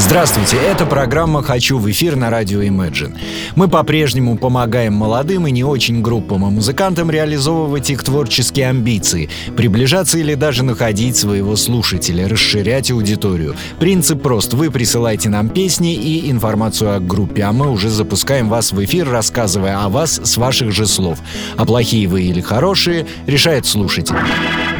Здравствуйте, это программа «Хочу в эфир» на радио Imagine. Мы по-прежнему помогаем молодым и не очень группам и музыкантам реализовывать их творческие амбиции, приближаться или даже находить своего слушателя, расширять аудиторию. Принцип прост. Вы присылаете нам песни и информацию о группе, а мы уже запускаем вас в эфир, рассказывая о вас с ваших же слов. А плохие вы или хорошие решает слушатель.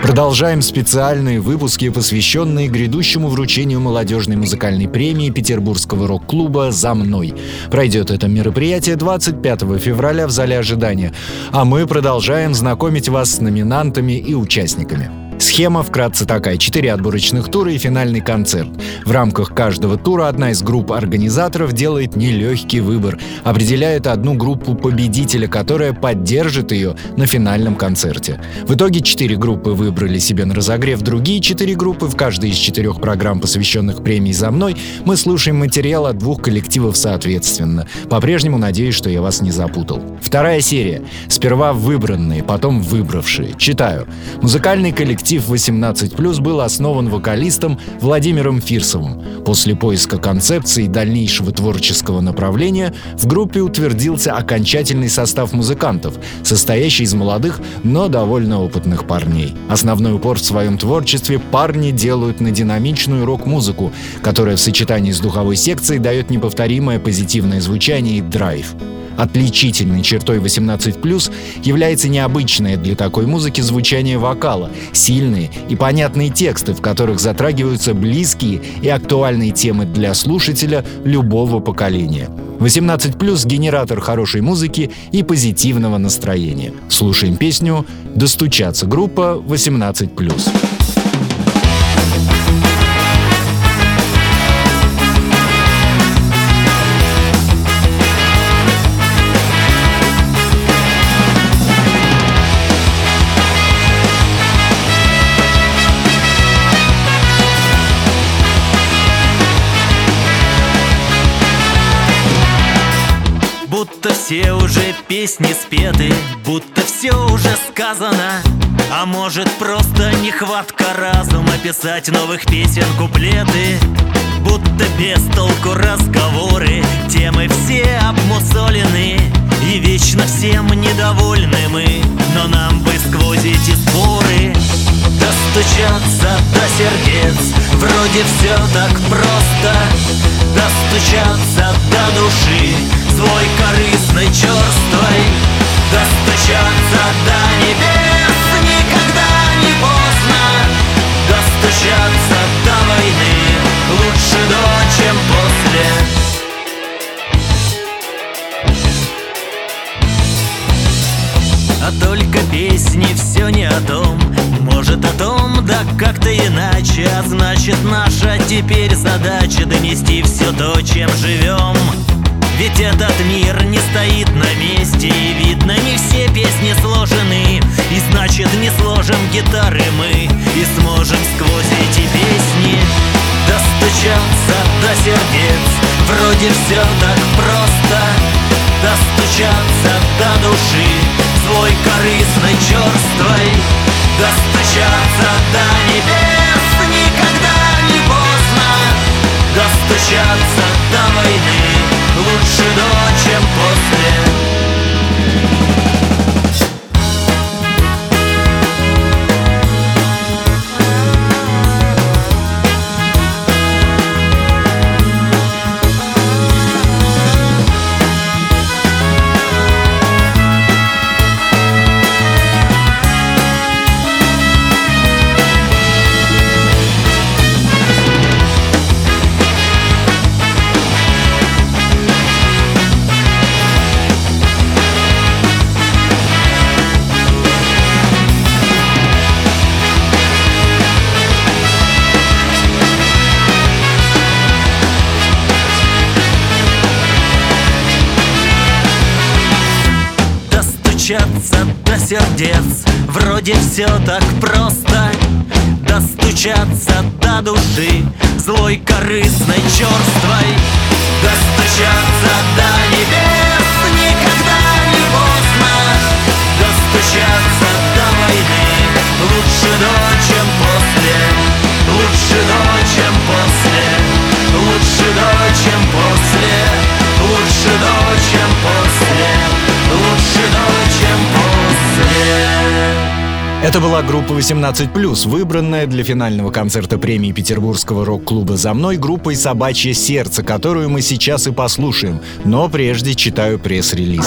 Продолжаем специальные выпуски, посвященные грядущему вручению молодежной музыкальной премии Петербургского рок-клуба «За мной». Пройдет это мероприятие 25 февраля в зале ожидания, а мы продолжаем знакомить вас с номинантами и участниками. Схема вкратце такая. Четыре отборочных тура и финальный концерт. В рамках каждого тура одна из групп организаторов делает нелегкий выбор. Определяет одну группу победителя, которая поддержит ее на финальном концерте. В итоге четыре группы выбрали себе на разогрев другие четыре группы. В каждой из четырех программ, посвященных премии «За мной», мы слушаем материал от двух коллективов соответственно. По-прежнему надеюсь, что я вас не запутал. Вторая серия. Сперва выбранные, потом выбравшие. Читаю. Музыкальный коллектив коллектив 18+, был основан вокалистом Владимиром Фирсовым. После поиска концепции дальнейшего творческого направления в группе утвердился окончательный состав музыкантов, состоящий из молодых, но довольно опытных парней. Основной упор в своем творчестве парни делают на динамичную рок-музыку, которая в сочетании с духовой секцией дает неповторимое позитивное звучание и драйв. Отличительной чертой 18+, является необычное для такой музыки звучание вокала, сильные и понятные тексты, в которых затрагиваются близкие и актуальные темы для слушателя любого поколения. 18+, генератор хорошей музыки и позитивного настроения. Слушаем песню «Достучаться» группа 18+. Все уже песни спеты, будто все уже сказано. А может просто нехватка разума писать новых песен куплеты? Будто без толку разговоры, темы все обмусолены. И вечно всем недовольны мы, но нам бы сквозь эти споры Достучаться до сердец, вроде все так просто Достучаться до души. Свой черствой Достучаться до небес никогда не поздно. Достучаться до войны лучше до, чем после. А только песни все не о том. Может о том, да как-то иначе. А значит наша теперь задача Донести все то, чем живем ведь этот мир не стоит на месте И видно, не все песни сложены. И значит, не сложим гитары мы И сможем сквозь эти песни Достучаться до сердец. Вроде все так просто Достучаться до души. Свой корыстной черствой Достучаться до небес. Никогда не поздно Достучаться до войны лучше до, чем после сердец. Вроде все так просто. Достучаться до души Злой, корыстной, черствой Достучаться до небес Никогда не поздно. Достучаться до войны Лучше до, чем после. Лучше до, чем после. Лучше до чем после. Лучше до, чем это была группа 18+, выбранная для финального концерта премии Петербургского рок-клуба «За мной» группой «Собачье сердце», которую мы сейчас и послушаем, но прежде читаю пресс-релиз.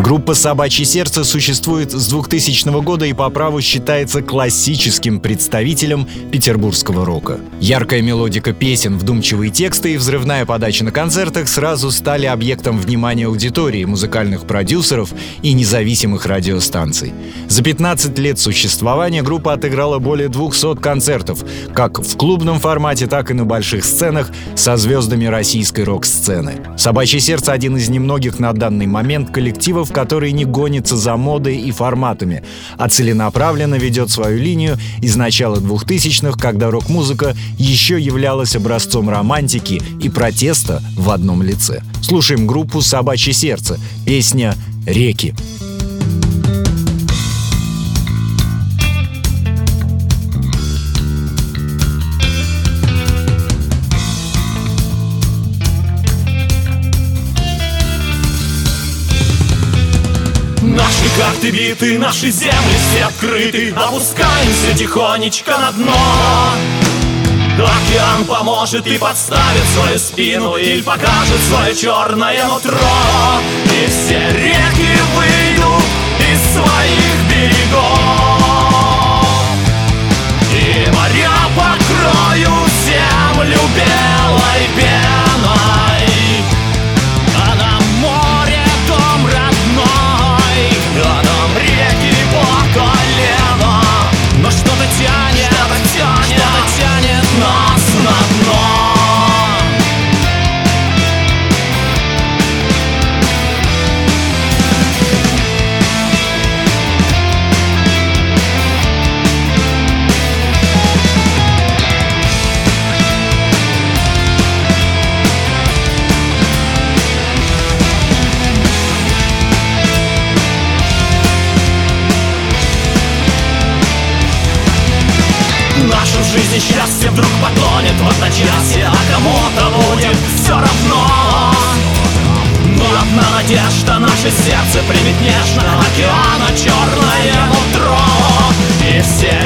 Группа «Собачье сердце» существует с 2000 года и по праву считается классическим представителем петербургского рока. Яркая мелодика песен, вдумчивые тексты и взрывная подача на концертах сразу стали объектом внимания аудитории, музыкальных продюсеров и независимых радиостанций. За 15 лет существования группа отыграла более 200 концертов, как в клубном формате, так и на больших сценах со звездами российской рок-сцены. «Собачье сердце» — один из немногих на данный момент коллективов, артистов, который не гонится за модой и форматами, а целенаправленно ведет свою линию из начала 2000-х, когда рок-музыка еще являлась образцом романтики и протеста в одном лице. Слушаем группу «Собачье сердце», песня «Реки». Карты биты, наши земли все открыты. Опускаемся тихонечко на дно. Океан поможет и подставит свою спину Или покажет свое черное нутро. И все реки выйдут из своих берегов. И моря покроют землю белой пеной потонет в одночасье А кому-то будет все равно? Но одна надежда наше сердце примет нежно Океана черное нутро. И все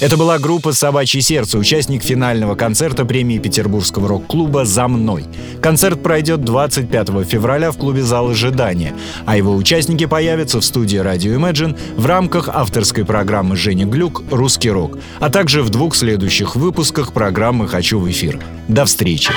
Это была группа «Собачье сердце», участник финального концерта премии Петербургского рок-клуба «За мной». Концерт пройдет 25 февраля в клубе «Зал ожидания», а его участники появятся в студии «Радио Imagine» в рамках авторской программы Жени Глюк «Русский рок», а также в двух следующих выпусках программы «Хочу в эфир». До встречи!